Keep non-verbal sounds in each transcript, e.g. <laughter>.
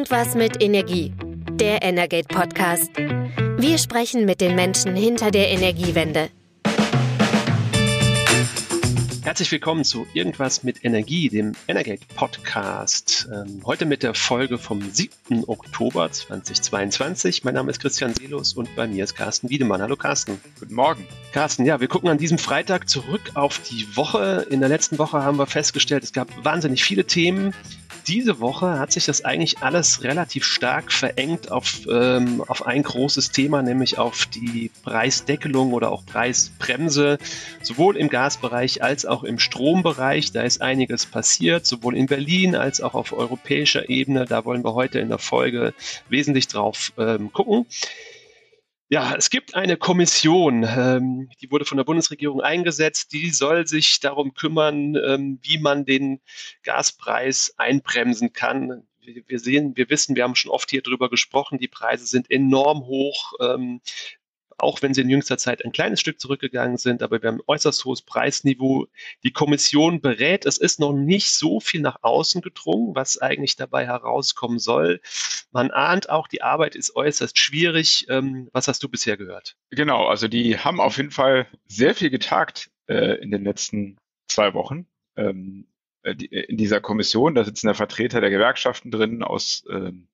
Irgendwas mit Energie. Der Energate Podcast. Wir sprechen mit den Menschen hinter der Energiewende. Herzlich willkommen zu Irgendwas mit Energie, dem Energate Podcast. Ähm, heute mit der Folge vom 7. Oktober 2022. Mein Name ist Christian Seelus und bei mir ist Carsten Wiedemann. Hallo Carsten. Guten Morgen. Carsten, ja, wir gucken an diesem Freitag zurück auf die Woche. In der letzten Woche haben wir festgestellt, es gab wahnsinnig viele Themen diese Woche hat sich das eigentlich alles relativ stark verengt auf, ähm, auf ein großes Thema, nämlich auf die Preisdeckelung oder auch Preisbremse, sowohl im Gasbereich als auch im Strombereich. Da ist einiges passiert, sowohl in Berlin als auch auf europäischer Ebene. Da wollen wir heute in der Folge wesentlich drauf ähm, gucken. Ja, es gibt eine Kommission, ähm, die wurde von der Bundesregierung eingesetzt, die soll sich darum kümmern, ähm, wie man den Gaspreis einbremsen kann. Wir, sehen, wir wissen, wir haben schon oft hier drüber gesprochen, die Preise sind enorm hoch. Ähm, auch wenn sie in jüngster Zeit ein kleines Stück zurückgegangen sind, aber wir haben ein äußerst hohes Preisniveau. Die Kommission berät, es ist noch nicht so viel nach außen gedrungen, was eigentlich dabei herauskommen soll. Man ahnt auch, die Arbeit ist äußerst schwierig. Ähm, was hast du bisher gehört? Genau, also die haben auf jeden Fall sehr viel getagt äh, in den letzten zwei Wochen. Ähm, äh, die, in dieser Kommission, da sitzen ja Vertreter der Gewerkschaften drin aus ähm,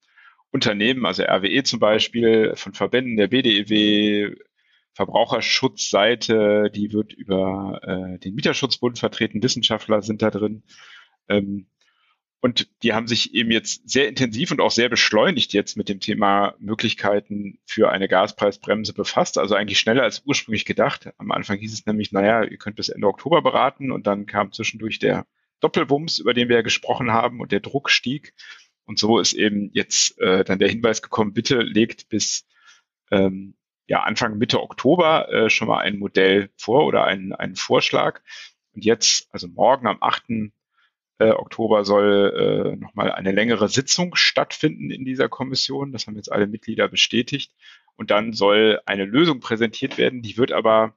Unternehmen, also RWE zum Beispiel, von Verbänden der BDEW, Verbraucherschutzseite, die wird über äh, den Mieterschutzbund vertreten, Wissenschaftler sind da drin. Ähm, und die haben sich eben jetzt sehr intensiv und auch sehr beschleunigt jetzt mit dem Thema Möglichkeiten für eine Gaspreisbremse befasst. Also eigentlich schneller als ursprünglich gedacht. Am Anfang hieß es nämlich, naja, ihr könnt bis Ende Oktober beraten und dann kam zwischendurch der Doppelwumms, über den wir ja gesprochen haben und der Druck stieg. Und so ist eben jetzt äh, dann der Hinweis gekommen, bitte legt bis ähm, ja, Anfang Mitte Oktober äh, schon mal ein Modell vor oder einen, einen Vorschlag. Und jetzt, also morgen am 8. Äh, Oktober soll äh, nochmal eine längere Sitzung stattfinden in dieser Kommission. Das haben jetzt alle Mitglieder bestätigt. Und dann soll eine Lösung präsentiert werden. Die wird aber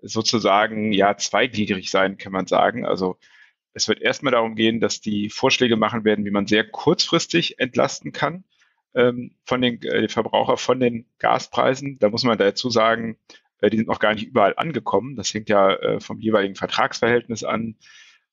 sozusagen ja zweigliedrig sein, kann man sagen. Also es wird erstmal darum gehen, dass die Vorschläge machen werden, wie man sehr kurzfristig entlasten kann ähm, von den äh, Verbraucher von den Gaspreisen. Da muss man dazu sagen, äh, die sind noch gar nicht überall angekommen. Das hängt ja äh, vom jeweiligen Vertragsverhältnis an.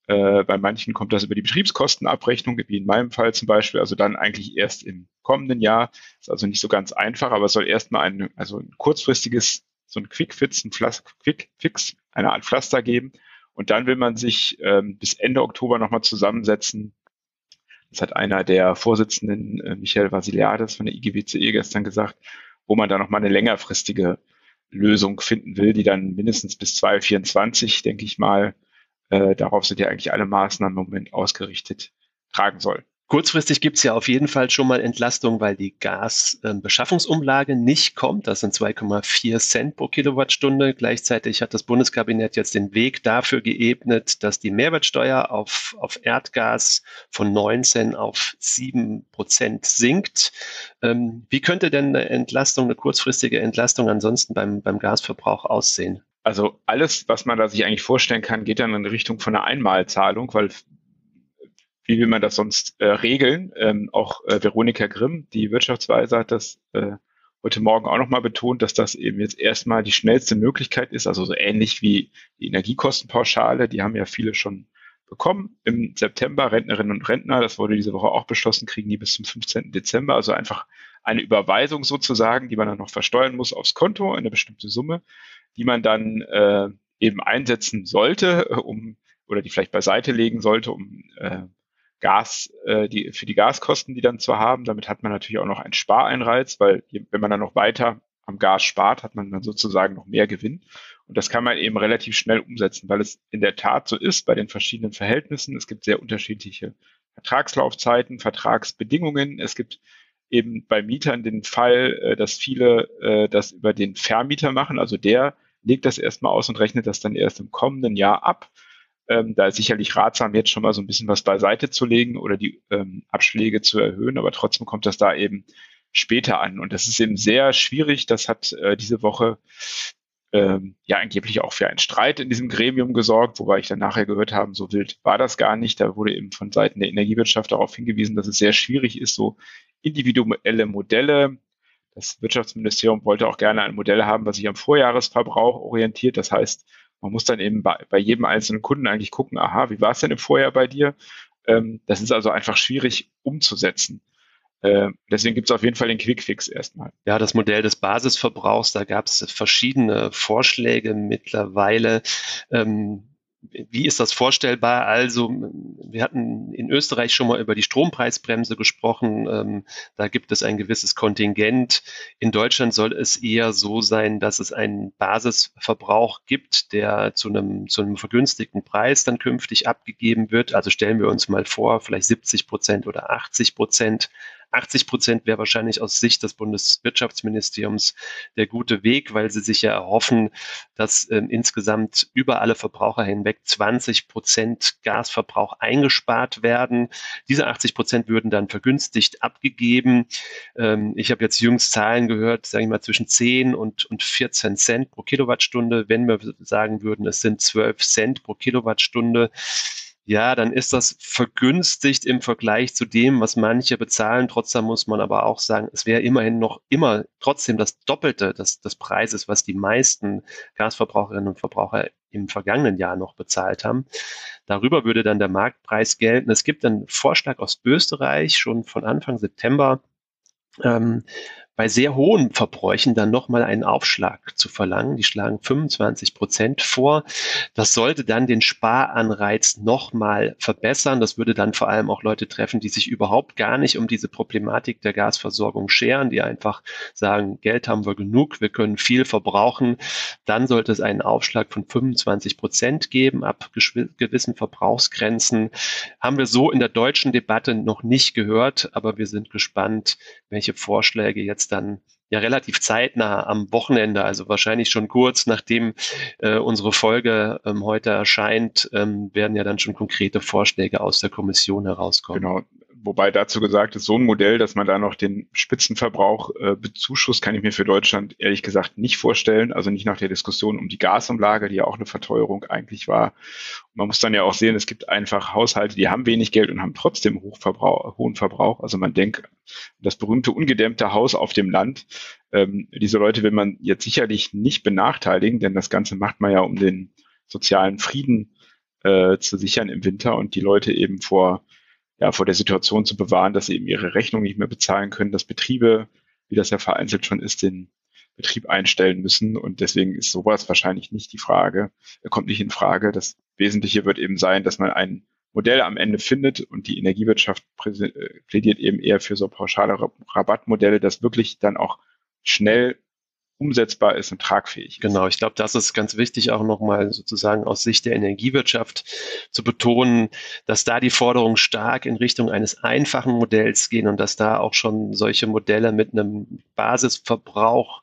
Äh, bei manchen kommt das über die Betriebskostenabrechnung, wie in meinem Fall zum Beispiel, also dann eigentlich erst im kommenden Jahr. Ist also nicht so ganz einfach, aber es soll erstmal ein, also ein kurzfristiges, so ein Quick-Fix, ein Quick-Fix, eine Art Pflaster geben, und dann will man sich ähm, bis Ende Oktober nochmal zusammensetzen. Das hat einer der Vorsitzenden, äh, Michael Vasiliades von der IGWCE gestern gesagt, wo man da nochmal eine längerfristige Lösung finden will, die dann mindestens bis 2024, denke ich mal, äh, darauf sind ja eigentlich alle Maßnahmen im Moment ausgerichtet, tragen soll. Kurzfristig gibt es ja auf jeden Fall schon mal Entlastung, weil die Gasbeschaffungsumlage nicht kommt. Das sind 2,4 Cent pro Kilowattstunde. Gleichzeitig hat das Bundeskabinett jetzt den Weg dafür geebnet, dass die Mehrwertsteuer auf, auf Erdgas von 19 auf 7 Prozent sinkt. Ähm, wie könnte denn eine Entlastung, eine kurzfristige Entlastung ansonsten beim, beim Gasverbrauch aussehen? Also alles, was man da sich eigentlich vorstellen kann, geht dann in Richtung von einer Einmalzahlung, weil wie will man das sonst äh, regeln? Ähm, auch äh, Veronika Grimm, die Wirtschaftsweise, hat das äh, heute Morgen auch nochmal betont, dass das eben jetzt erstmal die schnellste Möglichkeit ist, also so ähnlich wie die Energiekostenpauschale, die haben ja viele schon bekommen im September, Rentnerinnen und Rentner, das wurde diese Woche auch beschlossen, kriegen die bis zum 15. Dezember, also einfach eine Überweisung sozusagen, die man dann noch versteuern muss aufs Konto, eine bestimmte Summe, die man dann äh, eben einsetzen sollte, äh, um oder die vielleicht beiseite legen sollte, um äh, Gas, äh, die, für die Gaskosten, die dann zu haben. Damit hat man natürlich auch noch einen Spareinreiz, weil wenn man dann noch weiter am Gas spart, hat man dann sozusagen noch mehr Gewinn. Und das kann man eben relativ schnell umsetzen, weil es in der Tat so ist bei den verschiedenen Verhältnissen. Es gibt sehr unterschiedliche Vertragslaufzeiten, Vertragsbedingungen. Es gibt eben bei Mietern den Fall, äh, dass viele äh, das über den Vermieter machen. Also der legt das erstmal aus und rechnet das dann erst im kommenden Jahr ab. Ähm, da ist sicherlich ratsam, jetzt schon mal so ein bisschen was beiseite zu legen oder die ähm, Abschläge zu erhöhen, aber trotzdem kommt das da eben später an. Und das ist eben sehr schwierig. Das hat äh, diese Woche ähm, ja angeblich auch für einen Streit in diesem Gremium gesorgt, wobei ich dann nachher gehört habe, so wild war das gar nicht. Da wurde eben von Seiten der Energiewirtschaft darauf hingewiesen, dass es sehr schwierig ist, so individuelle Modelle. Das Wirtschaftsministerium wollte auch gerne ein Modell haben, was sich am Vorjahresverbrauch orientiert. Das heißt, man muss dann eben bei, bei jedem einzelnen Kunden eigentlich gucken, aha, wie war es denn im Vorjahr bei dir? Ähm, das ist also einfach schwierig umzusetzen. Äh, deswegen gibt es auf jeden Fall den Quickfix erstmal. Ja, das Modell des Basisverbrauchs, da gab es verschiedene Vorschläge mittlerweile. Ähm, wie ist das vorstellbar? Also, wir hatten in Österreich schon mal über die Strompreisbremse gesprochen. Ähm, da gibt es ein gewisses Kontingent. In Deutschland soll es eher so sein, dass es einen Basisverbrauch gibt, der zu einem, zu einem vergünstigten Preis dann künftig abgegeben wird. Also stellen wir uns mal vor, vielleicht 70 Prozent oder 80 Prozent 80 Prozent wäre wahrscheinlich aus Sicht des Bundeswirtschaftsministeriums der gute Weg, weil sie sich ja erhoffen, dass ähm, insgesamt über alle Verbraucher hinweg 20 Prozent Gasverbrauch eingespart werden. Diese 80 Prozent würden dann vergünstigt abgegeben. Ähm, ich habe jetzt jüngst Zahlen gehört, sage ich mal, zwischen 10 und, und 14 Cent pro Kilowattstunde. Wenn wir sagen würden, es sind 12 Cent pro Kilowattstunde, ja, dann ist das vergünstigt im Vergleich zu dem, was manche bezahlen. Trotzdem muss man aber auch sagen, es wäre immerhin noch immer trotzdem das Doppelte des, des Preises, was die meisten Gasverbraucherinnen und Verbraucher im vergangenen Jahr noch bezahlt haben. Darüber würde dann der Marktpreis gelten. Es gibt einen Vorschlag aus Österreich schon von Anfang September, ähm, bei sehr hohen Verbräuchen dann nochmal einen Aufschlag zu verlangen. Die schlagen 25 Prozent vor. Das sollte dann den Sparanreiz nochmal verbessern. Das würde dann vor allem auch Leute treffen, die sich überhaupt gar nicht um diese Problematik der Gasversorgung scheren, die einfach sagen, Geld haben wir genug, wir können viel verbrauchen. Dann sollte es einen Aufschlag von 25 Prozent geben ab gewissen Verbrauchsgrenzen. Haben wir so in der deutschen Debatte noch nicht gehört, aber wir sind gespannt, welche Vorschläge jetzt dann ja relativ zeitnah am Wochenende, also wahrscheinlich schon kurz nachdem äh, unsere Folge ähm, heute erscheint, ähm, werden ja dann schon konkrete Vorschläge aus der Kommission herauskommen. Genau wobei dazu gesagt ist, so ein Modell, dass man da noch den Spitzenverbrauch äh, bezuschusst, kann ich mir für Deutschland ehrlich gesagt nicht vorstellen. Also nicht nach der Diskussion um die Gasumlage, die ja auch eine Verteuerung eigentlich war. Man muss dann ja auch sehen, es gibt einfach Haushalte, die haben wenig Geld und haben trotzdem Hochverbrauch, hohen Verbrauch. Also man denkt, das berühmte ungedämmte Haus auf dem Land. Ähm, diese Leute will man jetzt sicherlich nicht benachteiligen, denn das Ganze macht man ja, um den sozialen Frieden äh, zu sichern im Winter und die Leute eben vor ja, vor der Situation zu bewahren, dass sie eben ihre Rechnung nicht mehr bezahlen können, dass Betriebe, wie das ja vereinzelt schon ist, den Betrieb einstellen müssen. Und deswegen ist sowas wahrscheinlich nicht die Frage, er kommt nicht in Frage. Das Wesentliche wird eben sein, dass man ein Modell am Ende findet und die Energiewirtschaft äh, plädiert eben eher für so pauschale Rabattmodelle, das wirklich dann auch schnell umsetzbar ist und tragfähig ist. Genau, ich glaube, das ist ganz wichtig, auch nochmal sozusagen aus Sicht der Energiewirtschaft zu betonen, dass da die Forderungen stark in Richtung eines einfachen Modells gehen und dass da auch schon solche Modelle mit einem Basisverbrauch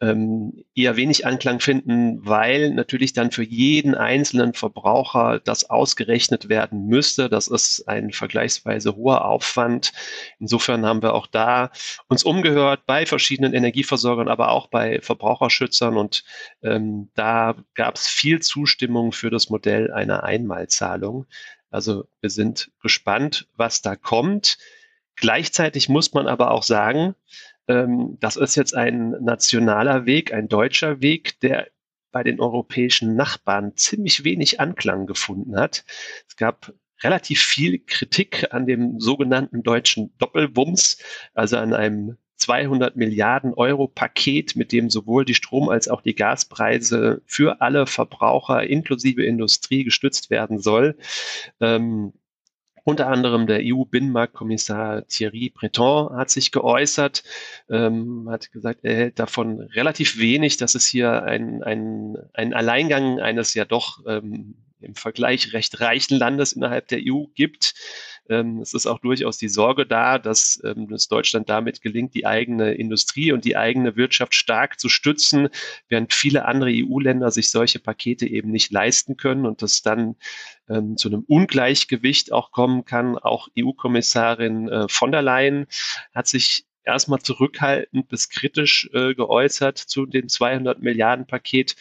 ähm, eher wenig Anklang finden, weil natürlich dann für jeden einzelnen Verbraucher das ausgerechnet werden müsste. Das ist ein vergleichsweise hoher Aufwand. Insofern haben wir auch da uns umgehört bei verschiedenen Energieversorgern, aber auch bei Verbraucherschützern und ähm, da gab es viel Zustimmung für das Modell einer Einmalzahlung. Also wir sind gespannt, was da kommt. Gleichzeitig muss man aber auch sagen, ähm, das ist jetzt ein nationaler Weg, ein deutscher Weg, der bei den europäischen Nachbarn ziemlich wenig Anklang gefunden hat. Es gab relativ viel Kritik an dem sogenannten deutschen Doppelwumms, also an einem 200 Milliarden Euro Paket, mit dem sowohl die Strom- als auch die Gaspreise für alle Verbraucher inklusive Industrie gestützt werden soll. Ähm, unter anderem der EU-Binnenmarktkommissar Thierry Breton hat sich geäußert, ähm, hat gesagt, er hält davon relativ wenig, dass es hier ein, ein, ein Alleingang eines ja doch ähm, im Vergleich recht reichen Landes innerhalb der EU gibt. Ähm, es ist auch durchaus die Sorge da, dass ähm, es Deutschland damit gelingt, die eigene Industrie und die eigene Wirtschaft stark zu stützen, während viele andere EU-Länder sich solche Pakete eben nicht leisten können und das dann ähm, zu einem Ungleichgewicht auch kommen kann. Auch EU-Kommissarin äh, von der Leyen hat sich erstmal zurückhaltend bis kritisch äh, geäußert zu dem 200 Milliarden Paket.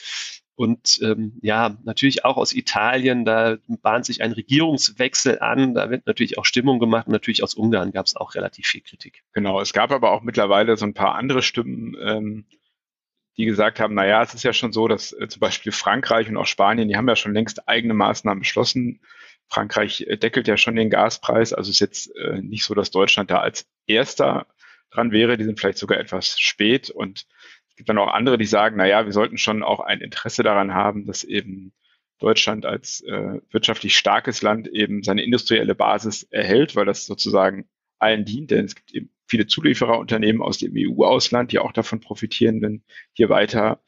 Und ähm, ja, natürlich auch aus Italien, da bahnt sich ein Regierungswechsel an, da wird natürlich auch Stimmung gemacht. Und natürlich aus Ungarn gab es auch relativ viel Kritik. Genau, es gab aber auch mittlerweile so ein paar andere Stimmen, ähm, die gesagt haben, naja, es ist ja schon so, dass äh, zum Beispiel Frankreich und auch Spanien, die haben ja schon längst eigene Maßnahmen beschlossen. Frankreich äh, deckelt ja schon den Gaspreis, also ist jetzt äh, nicht so, dass Deutschland da als erster dran wäre, die sind vielleicht sogar etwas spät. Und es gibt dann auch andere, die sagen, na ja, wir sollten schon auch ein Interesse daran haben, dass eben Deutschland als äh, wirtschaftlich starkes Land eben seine industrielle Basis erhält, weil das sozusagen allen dient, denn es gibt eben viele Zuliefererunternehmen aus dem EU-Ausland, die auch davon profitieren, wenn hier weiter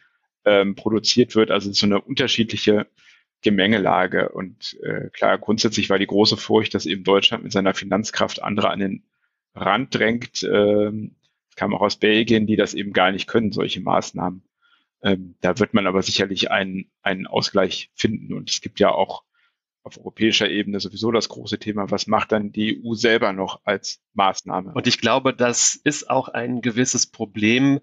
ähm, produziert wird. Also so eine unterschiedliche Gemengelage. Und äh, klar, grundsätzlich war die große Furcht, dass eben Deutschland mit seiner Finanzkraft andere an den Rand drängt. Ähm, kam auch aus Belgien, die das eben gar nicht können, solche Maßnahmen. Ähm, da wird man aber sicherlich einen, einen Ausgleich finden. Und es gibt ja auch auf europäischer Ebene sowieso das große Thema, was macht dann die EU selber noch als Maßnahme? Und ich glaube, das ist auch ein gewisses Problem.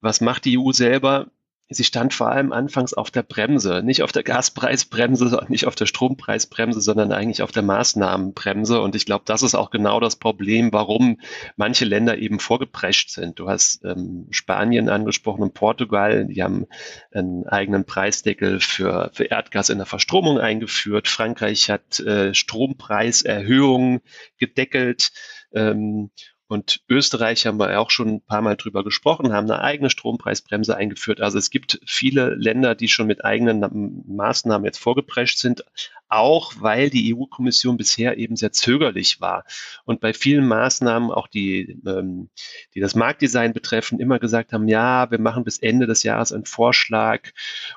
Was macht die EU selber? Sie stand vor allem anfangs auf der Bremse, nicht auf der Gaspreisbremse, <laughs> nicht auf der Strompreisbremse, sondern eigentlich auf der Maßnahmenbremse. Und ich glaube, das ist auch genau das Problem, warum manche Länder eben vorgeprescht sind. Du hast ähm, Spanien angesprochen und Portugal, die haben einen eigenen Preisdeckel für, für Erdgas in der Verstromung eingeführt. Frankreich hat äh, Strompreiserhöhungen gedeckelt. Ähm, und Österreich haben wir auch schon ein paar Mal drüber gesprochen, haben eine eigene Strompreisbremse eingeführt. Also es gibt viele Länder, die schon mit eigenen Maßnahmen jetzt vorgeprescht sind, auch weil die EU-Kommission bisher eben sehr zögerlich war und bei vielen Maßnahmen, auch die, ähm, die das Marktdesign betreffen, immer gesagt haben, ja, wir machen bis Ende des Jahres einen Vorschlag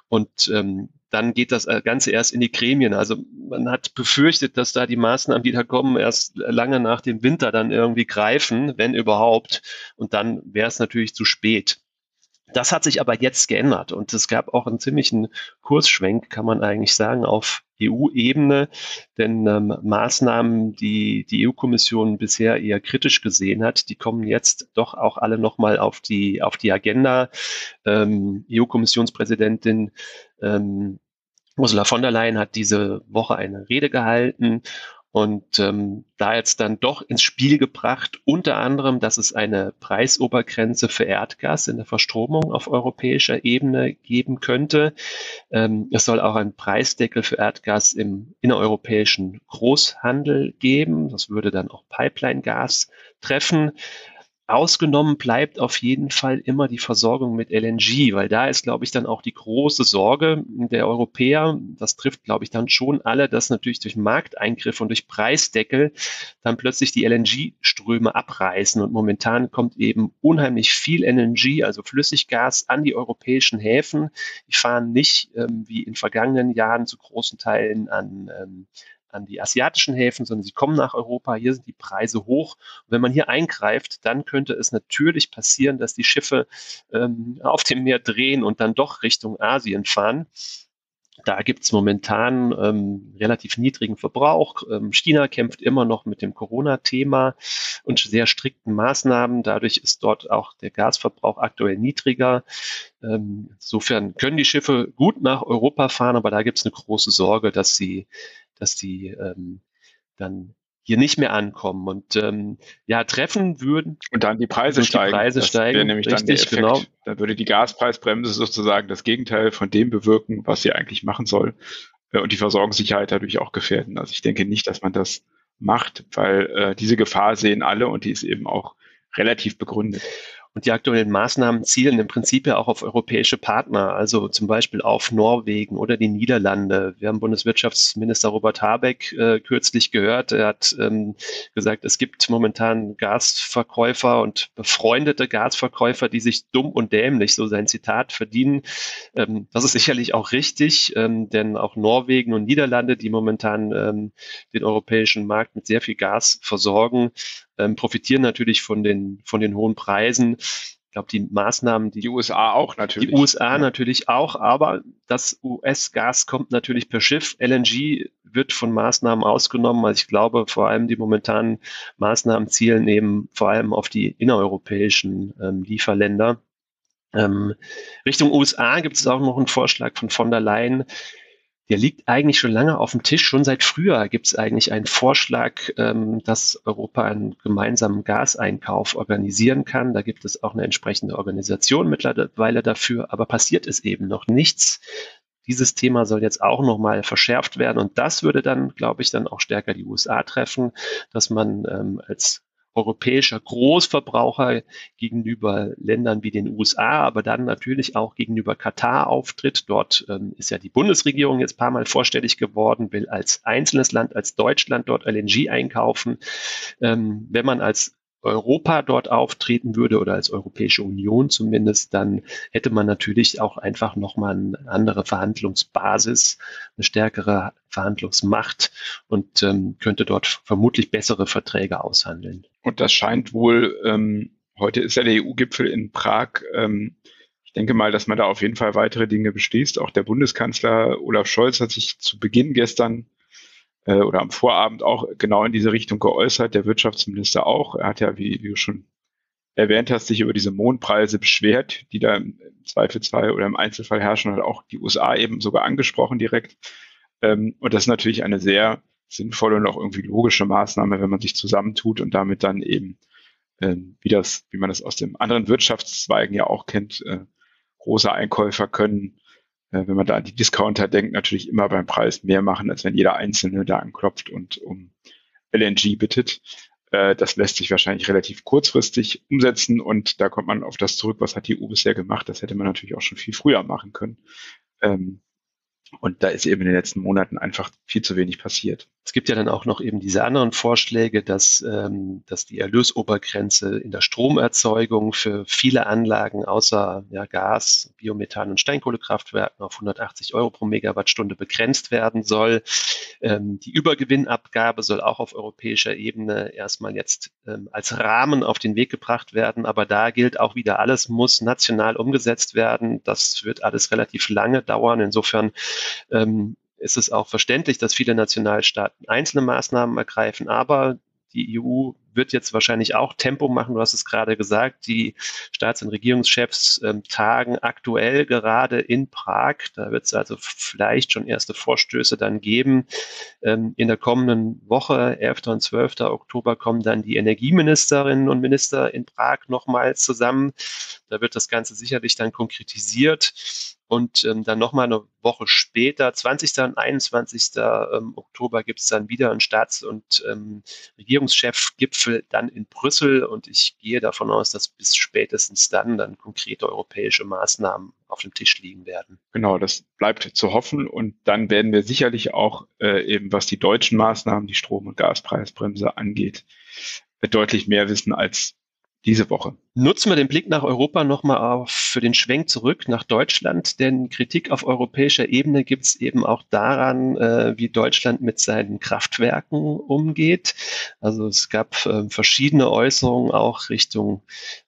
und ähm, dann geht das äh, Ganze erst in die Gremien. Also man hat befürchtet, dass da die Maßnahmen, die da kommen, erst lange nach dem Winter dann irgendwie greifen, wenn überhaupt. Und dann wäre es natürlich zu spät. Das hat sich aber jetzt geändert und es gab auch einen ziemlichen Kursschwenk, kann man eigentlich sagen, auf EU-Ebene, denn ähm, Maßnahmen, die die EU-Kommission bisher eher kritisch gesehen hat, die kommen jetzt doch auch alle nochmal auf die, auf die Agenda. Ähm, EU-Kommissionspräsidentin ähm, Ursula von der Leyen hat diese Woche eine Rede gehalten und ähm, da jetzt dann doch ins Spiel gebracht, unter anderem, dass es eine Preisobergrenze für Erdgas in der Verstromung auf europäischer Ebene geben könnte. Ähm, es soll auch einen Preisdeckel für Erdgas im innereuropäischen Großhandel geben. Das würde dann auch Pipeline-Gas treffen. Ausgenommen bleibt auf jeden Fall immer die Versorgung mit LNG, weil da ist, glaube ich, dann auch die große Sorge der Europäer. Das trifft, glaube ich, dann schon alle, dass natürlich durch Markteingriff und durch Preisdeckel dann plötzlich die LNG-Ströme abreißen. Und momentan kommt eben unheimlich viel LNG, also Flüssiggas, an die europäischen Häfen. Die fahren nicht ähm, wie in vergangenen Jahren zu großen Teilen an ähm, an die asiatischen Häfen, sondern sie kommen nach Europa. Hier sind die Preise hoch. Und wenn man hier eingreift, dann könnte es natürlich passieren, dass die Schiffe ähm, auf dem Meer drehen und dann doch Richtung Asien fahren. Da gibt es momentan ähm, relativ niedrigen Verbrauch. Ähm, China kämpft immer noch mit dem Corona-Thema und sehr strikten Maßnahmen. Dadurch ist dort auch der Gasverbrauch aktuell niedriger. Ähm, insofern können die Schiffe gut nach Europa fahren, aber da gibt es eine große Sorge, dass sie dass die ähm, dann hier nicht mehr ankommen und ähm, ja treffen würden und dann die Preise die steigen. Preise das steigen, nämlich richtig, dann genau. Da würde die Gaspreisbremse sozusagen das Gegenteil von dem bewirken, was sie eigentlich machen soll äh, und die Versorgungssicherheit dadurch auch gefährden. Also ich denke nicht, dass man das macht, weil äh, diese Gefahr sehen alle und die ist eben auch relativ begründet. Und die aktuellen Maßnahmen zielen im Prinzip ja auch auf europäische Partner, also zum Beispiel auf Norwegen oder die Niederlande. Wir haben Bundeswirtschaftsminister Robert Habeck äh, kürzlich gehört. Er hat ähm, gesagt, es gibt momentan Gasverkäufer und befreundete Gasverkäufer, die sich dumm und dämlich, so sein Zitat, verdienen. Ähm, das ist sicherlich auch richtig, ähm, denn auch Norwegen und Niederlande, die momentan ähm, den europäischen Markt mit sehr viel Gas versorgen, ähm, profitieren natürlich von den, von den hohen Preisen. Ich glaube, die Maßnahmen, die, die USA auch natürlich. Die USA ja. natürlich auch, aber das US-Gas kommt natürlich per Schiff. LNG wird von Maßnahmen ausgenommen. Also ich glaube, vor allem die momentanen Maßnahmen zielen eben vor allem auf die innereuropäischen ähm, Lieferländer. Ähm, Richtung USA gibt es auch noch einen Vorschlag von von der Leyen, der liegt eigentlich schon lange auf dem Tisch. Schon seit früher gibt es eigentlich einen Vorschlag, ähm, dass Europa einen gemeinsamen Gaseinkauf organisieren kann. Da gibt es auch eine entsprechende Organisation mittlerweile dafür, aber passiert ist eben noch nichts. Dieses Thema soll jetzt auch nochmal verschärft werden und das würde dann, glaube ich, dann auch stärker die USA treffen, dass man ähm, als europäischer Großverbraucher gegenüber Ländern wie den USA, aber dann natürlich auch gegenüber Katar auftritt. Dort ähm, ist ja die Bundesregierung jetzt paar Mal vorstellig geworden, will als einzelnes Land, als Deutschland dort LNG einkaufen. Ähm, wenn man als Europa dort auftreten würde oder als Europäische Union zumindest, dann hätte man natürlich auch einfach nochmal eine andere Verhandlungsbasis, eine stärkere Verhandlungsmacht und ähm, könnte dort vermutlich bessere Verträge aushandeln. Und das scheint wohl, ähm, heute ist ja der EU-Gipfel in Prag. Ähm, ich denke mal, dass man da auf jeden Fall weitere Dinge beschließt. Auch der Bundeskanzler Olaf Scholz hat sich zu Beginn gestern äh, oder am Vorabend auch genau in diese Richtung geäußert, der Wirtschaftsminister auch. Er hat ja, wie, wie du schon erwähnt hast, sich über diese Mondpreise beschwert, die da im Zweifelsfall oder im Einzelfall herrschen, hat auch die USA eben sogar angesprochen direkt. Ähm, und das ist natürlich eine sehr sinnvolle und auch irgendwie logische Maßnahme, wenn man sich zusammentut und damit dann eben, ähm, wie das, wie man das aus dem anderen Wirtschaftszweigen ja auch kennt, äh, große Einkäufer können wenn man da an die Discounter denkt, natürlich immer beim Preis mehr machen, als wenn jeder Einzelne da anklopft und um LNG bittet. Äh, das lässt sich wahrscheinlich relativ kurzfristig umsetzen und da kommt man auf das zurück, was hat die EU bisher gemacht. Das hätte man natürlich auch schon viel früher machen können. Ähm, und da ist eben in den letzten Monaten einfach viel zu wenig passiert. Es gibt ja dann auch noch eben diese anderen Vorschläge, dass, ähm, dass die Erlösobergrenze in der Stromerzeugung für viele Anlagen außer ja, Gas, Biomethan und Steinkohlekraftwerken auf 180 Euro pro Megawattstunde begrenzt werden soll. Ähm, die Übergewinnabgabe soll auch auf europäischer Ebene erstmal jetzt ähm, als Rahmen auf den Weg gebracht werden. Aber da gilt auch wieder, alles muss national umgesetzt werden. Das wird alles relativ lange dauern. Insofern ähm, ist es auch verständlich, dass viele Nationalstaaten einzelne Maßnahmen ergreifen, aber die EU wird jetzt wahrscheinlich auch Tempo machen. Du hast es gerade gesagt. Die Staats- und Regierungschefs ähm, tagen aktuell gerade in Prag. Da wird es also vielleicht schon erste Vorstöße dann geben. Ähm, in der kommenden Woche, 11. und 12. Oktober, kommen dann die Energieministerinnen und Minister in Prag nochmal zusammen. Da wird das Ganze sicherlich dann konkretisiert. Und ähm, dann nochmal eine Woche später, 20. und 21. Ähm, Oktober, gibt es dann wieder einen Staats- und ähm, Regierungschefgipfel dann in Brüssel. Und ich gehe davon aus, dass bis spätestens dann dann konkrete europäische Maßnahmen auf dem Tisch liegen werden. Genau, das bleibt zu hoffen. Und dann werden wir sicherlich auch äh, eben, was die deutschen Maßnahmen, die Strom- und Gaspreisbremse angeht, deutlich mehr wissen als diese Woche. Nutzen wir den Blick nach Europa nochmal für den Schwenk zurück nach Deutschland, denn Kritik auf europäischer Ebene gibt es eben auch daran, äh, wie Deutschland mit seinen Kraftwerken umgeht. Also es gab äh, verschiedene Äußerungen auch Richtung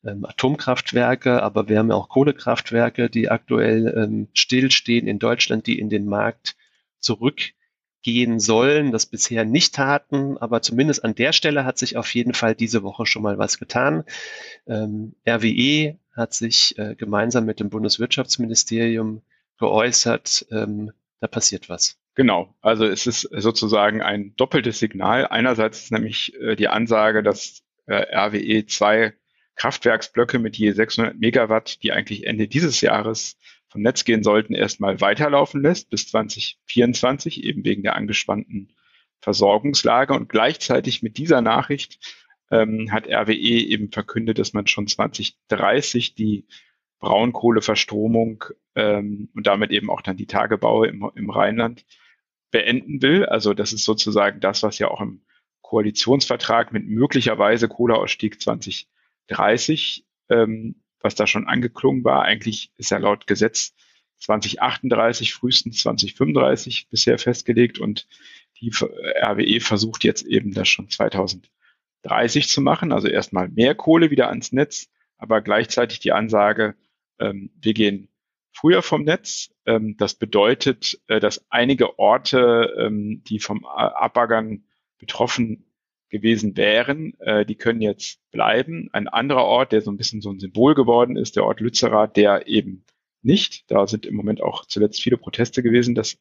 ähm, Atomkraftwerke, aber wir haben ja auch Kohlekraftwerke, die aktuell ähm, stillstehen in Deutschland, die in den Markt zurück gehen sollen, das bisher nicht taten, aber zumindest an der Stelle hat sich auf jeden Fall diese Woche schon mal was getan. Ähm, RWE hat sich äh, gemeinsam mit dem Bundeswirtschaftsministerium geäußert, ähm, da passiert was. Genau, also es ist sozusagen ein doppeltes Signal. Einerseits nämlich äh, die Ansage, dass äh, RWE zwei Kraftwerksblöcke mit je 600 Megawatt, die eigentlich Ende dieses Jahres vom Netz gehen sollten, erstmal weiterlaufen lässt bis 2024, eben wegen der angespannten Versorgungslage. Und gleichzeitig mit dieser Nachricht ähm, hat RWE eben verkündet, dass man schon 2030 die Braunkohleverstromung ähm, und damit eben auch dann die Tagebaue im, im Rheinland beenden will. Also das ist sozusagen das, was ja auch im Koalitionsvertrag mit möglicherweise Kohleausstieg 2030 ähm, was da schon angeklungen war. Eigentlich ist ja laut Gesetz 2038, frühestens 2035 bisher festgelegt und die RWE versucht jetzt eben das schon 2030 zu machen. Also erstmal mehr Kohle wieder ans Netz, aber gleichzeitig die Ansage, ähm, wir gehen früher vom Netz. Ähm, das bedeutet, äh, dass einige Orte, ähm, die vom Abbaggern betroffen gewesen wären, äh, die können jetzt bleiben. Ein anderer Ort, der so ein bisschen so ein Symbol geworden ist, der Ort Lützerath, der eben nicht. Da sind im Moment auch zuletzt viele Proteste gewesen, dass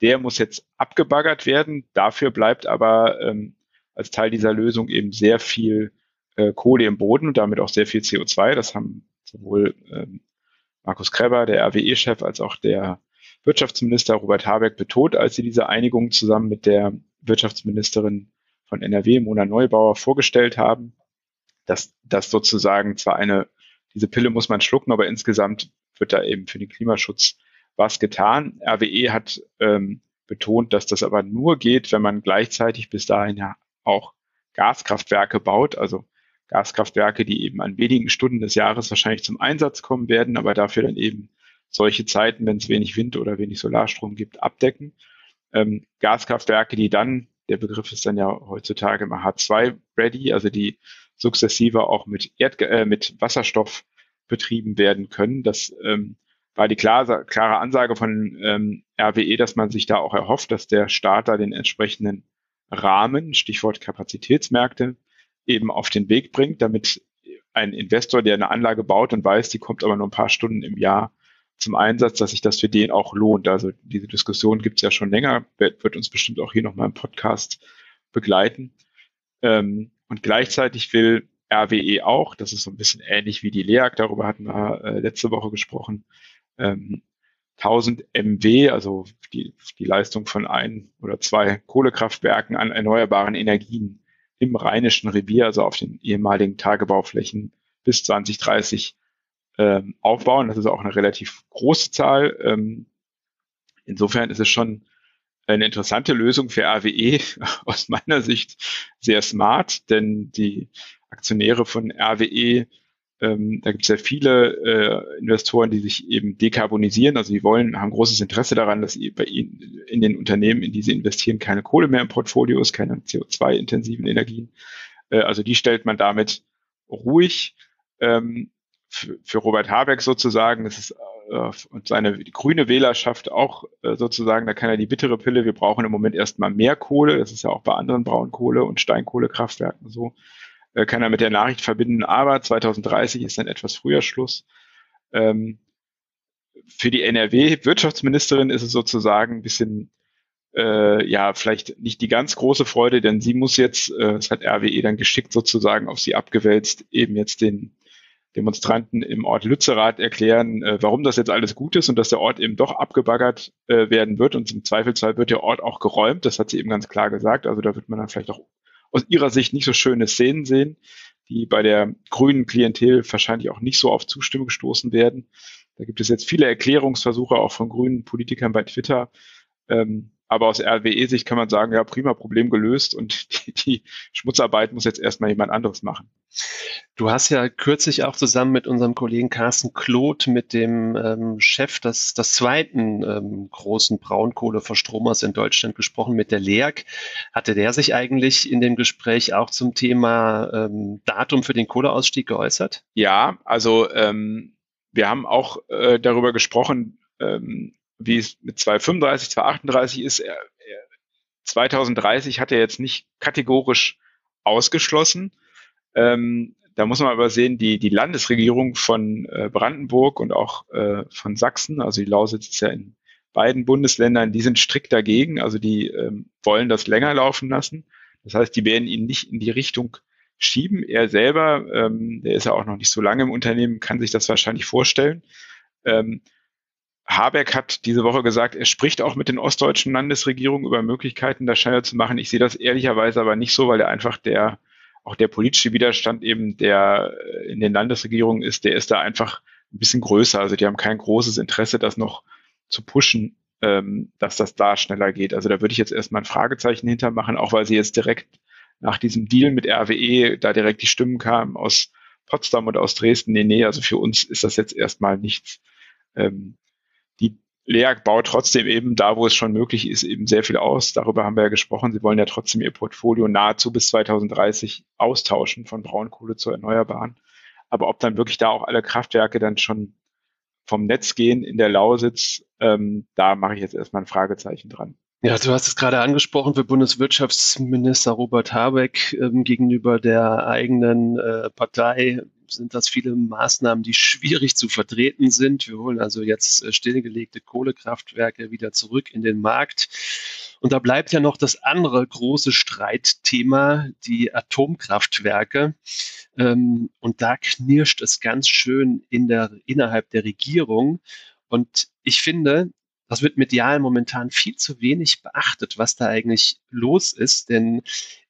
der muss jetzt abgebaggert werden. Dafür bleibt aber ähm, als Teil dieser Lösung eben sehr viel äh, Kohle im Boden und damit auch sehr viel CO2. Das haben sowohl ähm, Markus Kreber, der RWE-Chef, als auch der Wirtschaftsminister Robert Habeck betont, als sie diese Einigung zusammen mit der Wirtschaftsministerin von NRW, Mona Neubauer, vorgestellt haben, dass das sozusagen zwar eine, diese Pille muss man schlucken, aber insgesamt wird da eben für den Klimaschutz was getan. RWE hat ähm, betont, dass das aber nur geht, wenn man gleichzeitig bis dahin ja auch Gaskraftwerke baut, also Gaskraftwerke, die eben an wenigen Stunden des Jahres wahrscheinlich zum Einsatz kommen werden, aber dafür dann eben solche Zeiten, wenn es wenig Wind oder wenig Solarstrom gibt, abdecken. Ähm, Gaskraftwerke, die dann, der Begriff ist dann ja heutzutage immer H2-ready, also die sukzessive auch mit, Erd äh, mit Wasserstoff betrieben werden können. Das ähm, war die klare, klare Ansage von ähm, RWE, dass man sich da auch erhofft, dass der Staat da den entsprechenden Rahmen, Stichwort Kapazitätsmärkte, eben auf den Weg bringt, damit ein Investor, der eine Anlage baut und weiß, die kommt aber nur ein paar Stunden im Jahr zum Einsatz, dass sich das für den auch lohnt. Also diese Diskussion gibt es ja schon länger, wird uns bestimmt auch hier nochmal im Podcast begleiten. Ähm, und gleichzeitig will RWE auch, das ist so ein bisschen ähnlich wie die LEAG, darüber hatten wir äh, letzte Woche gesprochen, ähm, 1000 MW, also die, die Leistung von ein oder zwei Kohlekraftwerken an erneuerbaren Energien im Rheinischen Revier, also auf den ehemaligen Tagebauflächen bis 2030 ähm, aufbauen. Das ist auch eine relativ große Zahl. Ähm, insofern ist es schon eine interessante Lösung für RWE, <laughs> aus meiner Sicht sehr smart, denn die Aktionäre von RWE ähm, da gibt es ja viele äh, Investoren, die sich eben dekarbonisieren. Also die wollen, haben großes Interesse daran, dass bei ihnen in den Unternehmen, in die sie investieren, keine Kohle mehr im Portfolio ist, keine CO2-intensiven Energien. Äh, also die stellt man damit ruhig. Ähm, für, Robert Habeck sozusagen, das ist äh, und seine grüne Wählerschaft auch äh, sozusagen, da kann er die bittere Pille, wir brauchen im Moment erstmal mehr Kohle, das ist ja auch bei anderen Braunkohle- und Steinkohlekraftwerken so äh, kann er mit der Nachricht verbinden, aber 2030 ist dann etwas früher Schluss. Ähm, für die NRW-Wirtschaftsministerin ist es sozusagen ein bisschen, äh, ja, vielleicht nicht die ganz große Freude, denn sie muss jetzt, äh, das hat RWE dann geschickt sozusagen auf sie abgewälzt, eben jetzt den Demonstranten im Ort Lützerath erklären, äh, warum das jetzt alles gut ist und dass der Ort eben doch abgebaggert äh, werden wird und im Zweifelsfall wird der Ort auch geräumt. Das hat sie eben ganz klar gesagt. Also da wird man dann vielleicht auch aus ihrer Sicht nicht so schöne Szenen sehen, die bei der grünen Klientel wahrscheinlich auch nicht so auf Zustimmung gestoßen werden. Da gibt es jetzt viele Erklärungsversuche auch von grünen Politikern bei Twitter. Ähm, aber aus RWE-Sicht kann man sagen, ja, prima Problem gelöst und <laughs> die, die Schmutzarbeit muss jetzt erstmal jemand anderes machen. Du hast ja kürzlich auch zusammen mit unserem Kollegen Carsten Kloth, mit dem ähm, Chef des, des zweiten ähm, großen Braunkohleverstromers in Deutschland gesprochen, mit der LEAG. Hatte der sich eigentlich in dem Gespräch auch zum Thema ähm, Datum für den Kohleausstieg geäußert? Ja, also ähm, wir haben auch äh, darüber gesprochen, ähm, wie es mit 235, 238 ist. Er, er, 2030 hat er jetzt nicht kategorisch ausgeschlossen. Ähm, da muss man aber sehen, die, die Landesregierung von äh, Brandenburg und auch äh, von Sachsen, also die Lausitz ist ja in beiden Bundesländern, die sind strikt dagegen, also die ähm, wollen das länger laufen lassen. Das heißt, die werden ihn nicht in die Richtung schieben. Er selber, ähm, der ist ja auch noch nicht so lange im Unternehmen, kann sich das wahrscheinlich vorstellen. Ähm, Habeck hat diese Woche gesagt, er spricht auch mit den ostdeutschen Landesregierungen über Möglichkeiten, das schneller zu machen. Ich sehe das ehrlicherweise aber nicht so, weil er einfach der, auch der politische Widerstand eben, der in den Landesregierungen ist, der ist da einfach ein bisschen größer. Also die haben kein großes Interesse, das noch zu pushen, ähm, dass das da schneller geht. Also da würde ich jetzt erstmal ein Fragezeichen hintermachen, auch weil sie jetzt direkt nach diesem Deal mit RWE da direkt die Stimmen kamen aus Potsdam und aus Dresden. Nee, nee, also für uns ist das jetzt erstmal nichts. Ähm, LEAG baut trotzdem eben da, wo es schon möglich ist, eben sehr viel aus. Darüber haben wir ja gesprochen. Sie wollen ja trotzdem ihr Portfolio nahezu bis 2030 austauschen von Braunkohle zu Erneuerbaren. Aber ob dann wirklich da auch alle Kraftwerke dann schon vom Netz gehen in der Lausitz, ähm, da mache ich jetzt erstmal ein Fragezeichen dran. Ja, du hast es gerade angesprochen, für Bundeswirtschaftsminister Robert Habeck ähm, gegenüber der eigenen äh, Partei sind das viele Maßnahmen, die schwierig zu vertreten sind. Wir holen also jetzt äh, stillgelegte Kohlekraftwerke wieder zurück in den Markt. Und da bleibt ja noch das andere große Streitthema, die Atomkraftwerke. Ähm, und da knirscht es ganz schön in der, innerhalb der Regierung. Und ich finde, das wird medial momentan viel zu wenig beachtet, was da eigentlich los ist. Denn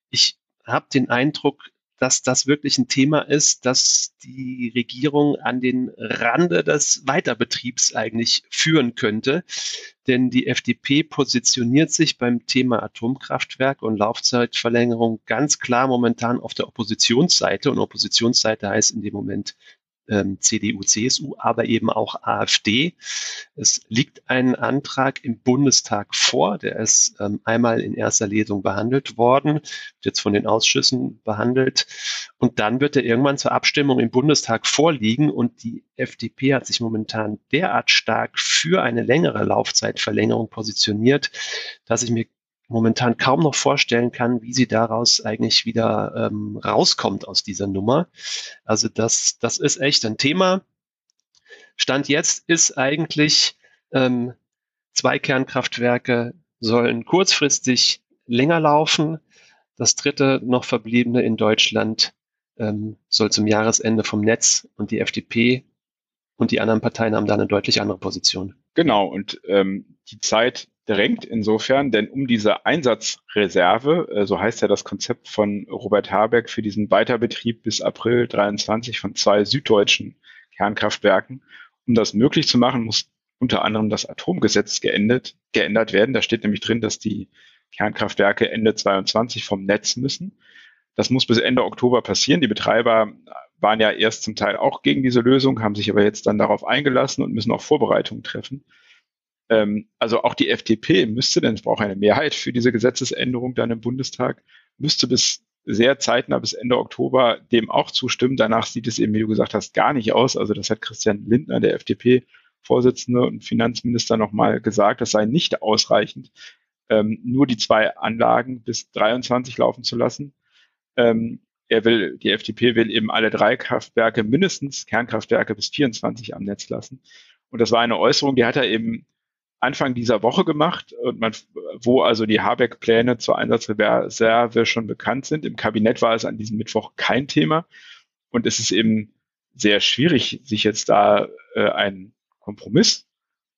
ich habe den Eindruck, dass das wirklich ein Thema ist, das die Regierung an den Rande des Weiterbetriebs eigentlich führen könnte. Denn die FDP positioniert sich beim Thema Atomkraftwerk und Laufzeitverlängerung ganz klar momentan auf der Oppositionsseite. Und Oppositionsseite heißt in dem Moment ähm, CDU, CSU, aber eben auch AfD. Es liegt ein Antrag im Bundestag vor, der ist ähm, einmal in erster Lesung behandelt worden, wird jetzt von den Ausschüssen behandelt und dann wird er irgendwann zur Abstimmung im Bundestag vorliegen und die FDP hat sich momentan derart stark für eine längere Laufzeitverlängerung positioniert, dass ich mir momentan kaum noch vorstellen kann, wie sie daraus eigentlich wieder ähm, rauskommt aus dieser Nummer. Also das, das ist echt ein Thema. Stand jetzt ist eigentlich, ähm, zwei Kernkraftwerke sollen kurzfristig länger laufen. Das dritte noch verbliebene in Deutschland ähm, soll zum Jahresende vom Netz und die FDP und die anderen Parteien haben da eine deutlich andere Position. Genau, und ähm, die Zeit drängt insofern, denn um diese Einsatzreserve, äh, so heißt ja das Konzept von Robert Habeck für diesen Weiterbetrieb bis April 23 von zwei süddeutschen Kernkraftwerken, um das möglich zu machen, muss unter anderem das Atomgesetz geändert, geändert werden. Da steht nämlich drin, dass die Kernkraftwerke Ende 22 vom Netz müssen. Das muss bis Ende Oktober passieren. Die Betreiber waren ja erst zum Teil auch gegen diese Lösung, haben sich aber jetzt dann darauf eingelassen und müssen auch Vorbereitungen treffen. Ähm, also auch die FDP müsste, denn es braucht eine Mehrheit für diese Gesetzesänderung dann im Bundestag, müsste bis sehr zeitnah bis Ende Oktober dem auch zustimmen. Danach sieht es eben, wie du gesagt hast, gar nicht aus. Also das hat Christian Lindner, der FDP-Vorsitzende und Finanzminister, nochmal gesagt, das sei nicht ausreichend, ähm, nur die zwei Anlagen bis 23 laufen zu lassen. Ähm, er will, die FDP will eben alle drei Kraftwerke, mindestens Kernkraftwerke bis 24 am Netz lassen. Und das war eine Äußerung, die hat er eben Anfang dieser Woche gemacht und man, wo also die Habeck-Pläne zur Einsatzreserve schon bekannt sind. Im Kabinett war es an diesem Mittwoch kein Thema und es ist eben sehr schwierig, sich jetzt da äh, einen Kompromiss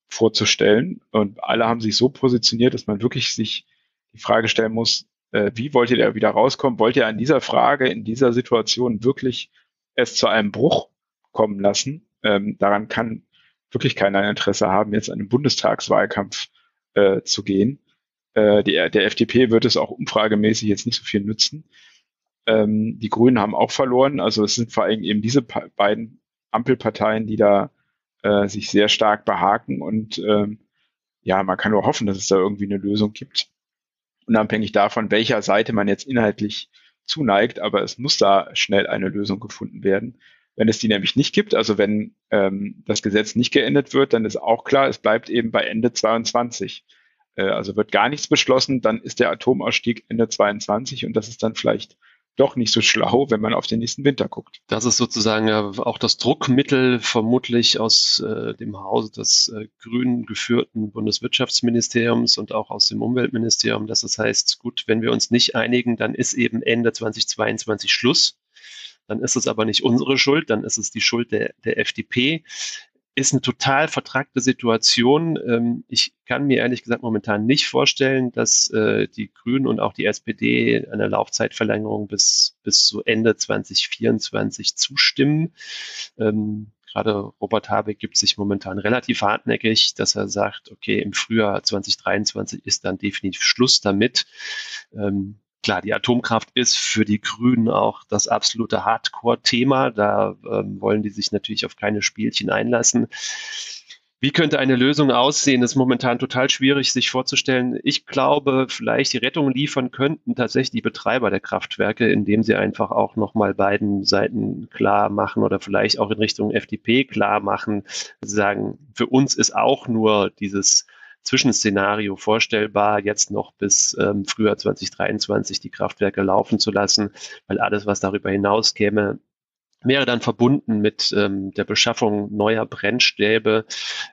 vorzustellen. Und alle haben sich so positioniert, dass man wirklich sich die Frage stellen muss, äh, wie wollt ihr da wieder rauskommen? Wollt ihr an dieser Frage, in dieser Situation wirklich es zu einem Bruch kommen lassen? Ähm, daran kann wirklich keiner ein Interesse haben, jetzt an einen Bundestagswahlkampf äh, zu gehen. Äh, die, der FDP wird es auch umfragemäßig jetzt nicht so viel nützen. Ähm, die Grünen haben auch verloren. Also es sind vor allem eben diese beiden Ampelparteien, die da äh, sich sehr stark behaken. Und ähm, ja, man kann nur hoffen, dass es da irgendwie eine Lösung gibt. Unabhängig davon, welcher Seite man jetzt inhaltlich zuneigt, aber es muss da schnell eine Lösung gefunden werden. Wenn es die nämlich nicht gibt, also wenn ähm, das Gesetz nicht geändert wird, dann ist auch klar, es bleibt eben bei Ende 22. Äh, also wird gar nichts beschlossen, dann ist der Atomausstieg Ende 22 und das ist dann vielleicht doch nicht so schlau, wenn man auf den nächsten Winter guckt. Das ist sozusagen auch das Druckmittel vermutlich aus äh, dem Hause des äh, grün geführten Bundeswirtschaftsministeriums und auch aus dem Umweltministerium, dass das heißt, gut, wenn wir uns nicht einigen, dann ist eben Ende 2022 Schluss. Dann ist es aber nicht unsere Schuld, dann ist es die Schuld der, der FDP. Ist eine total vertragte Situation. Ähm, ich kann mir ehrlich gesagt momentan nicht vorstellen, dass äh, die Grünen und auch die SPD einer Laufzeitverlängerung bis, bis zu Ende 2024 zustimmen. Ähm, gerade Robert Habeck gibt sich momentan relativ hartnäckig, dass er sagt, okay, im Frühjahr 2023 ist dann definitiv Schluss damit. Ähm, Klar, die Atomkraft ist für die Grünen auch das absolute Hardcore-Thema. Da ähm, wollen die sich natürlich auf keine Spielchen einlassen. Wie könnte eine Lösung aussehen? Das ist momentan total schwierig, sich vorzustellen. Ich glaube, vielleicht die Rettung liefern könnten tatsächlich die Betreiber der Kraftwerke, indem sie einfach auch nochmal beiden Seiten klar machen oder vielleicht auch in Richtung FDP klar machen, sagen, für uns ist auch nur dieses Zwischenszenario vorstellbar, jetzt noch bis ähm, Frühjahr 2023 die Kraftwerke laufen zu lassen, weil alles, was darüber hinaus käme, wäre dann verbunden mit ähm, der Beschaffung neuer Brennstäbe.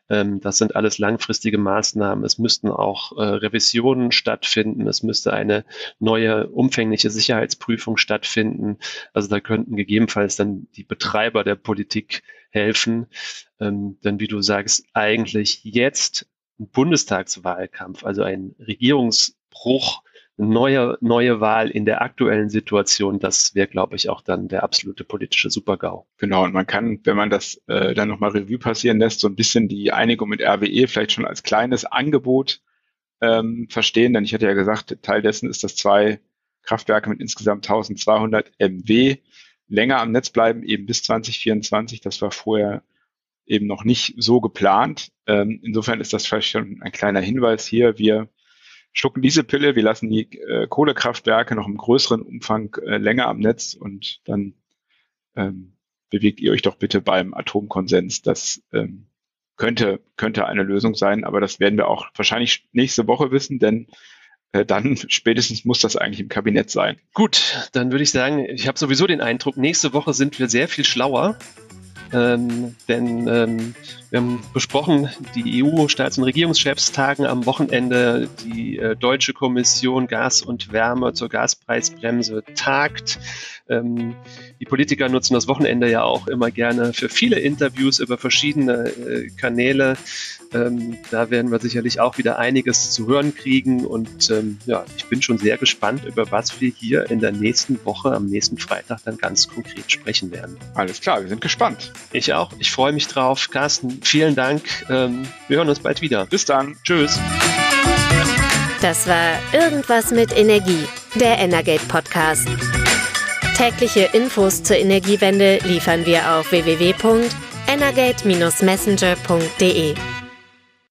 Ähm, das sind alles langfristige Maßnahmen. Es müssten auch äh, Revisionen stattfinden. Es müsste eine neue umfängliche Sicherheitsprüfung stattfinden. Also da könnten gegebenenfalls dann die Betreiber der Politik helfen. Ähm, denn wie du sagst, eigentlich jetzt Bundestagswahlkampf, also ein Regierungsbruch neue, neue Wahl in der aktuellen Situation, das wäre, glaube ich, auch dann der absolute politische Supergau. Genau, und man kann, wenn man das äh, dann nochmal Revue passieren lässt, so ein bisschen die Einigung mit RWE vielleicht schon als kleines Angebot ähm, verstehen, denn ich hatte ja gesagt, Teil dessen ist, dass zwei Kraftwerke mit insgesamt 1200 MW länger am Netz bleiben, eben bis 2024. Das war vorher eben noch nicht so geplant. Ähm, insofern ist das vielleicht schon ein kleiner Hinweis hier. Wir schlucken diese Pille, wir lassen die äh, Kohlekraftwerke noch im größeren Umfang äh, länger am Netz und dann ähm, bewegt ihr euch doch bitte beim Atomkonsens. Das ähm, könnte, könnte eine Lösung sein, aber das werden wir auch wahrscheinlich nächste Woche wissen, denn äh, dann <laughs> spätestens muss das eigentlich im Kabinett sein. Gut, dann würde ich sagen, ich habe sowieso den Eindruck, nächste Woche sind wir sehr viel schlauer. Ähm, denn ähm, wir haben besprochen, die EU-Staats- und Regierungschefs tagen am Wochenende, die äh, Deutsche Kommission Gas und Wärme zur Gaspreisbremse tagt. Ähm, die Politiker nutzen das Wochenende ja auch immer gerne für viele Interviews über verschiedene äh, Kanäle. Ähm, da werden wir sicherlich auch wieder einiges zu hören kriegen. Und ähm, ja, ich bin schon sehr gespannt, über was wir hier in der nächsten Woche, am nächsten Freitag, dann ganz konkret sprechen werden. Alles klar, wir sind gespannt. Ich auch. Ich freue mich drauf. Carsten, vielen Dank. Ähm, wir hören uns bald wieder. Bis dann. Tschüss. Das war Irgendwas mit Energie, der Energate Podcast. Tägliche Infos zur Energiewende liefern wir auf www.energate-messenger.de.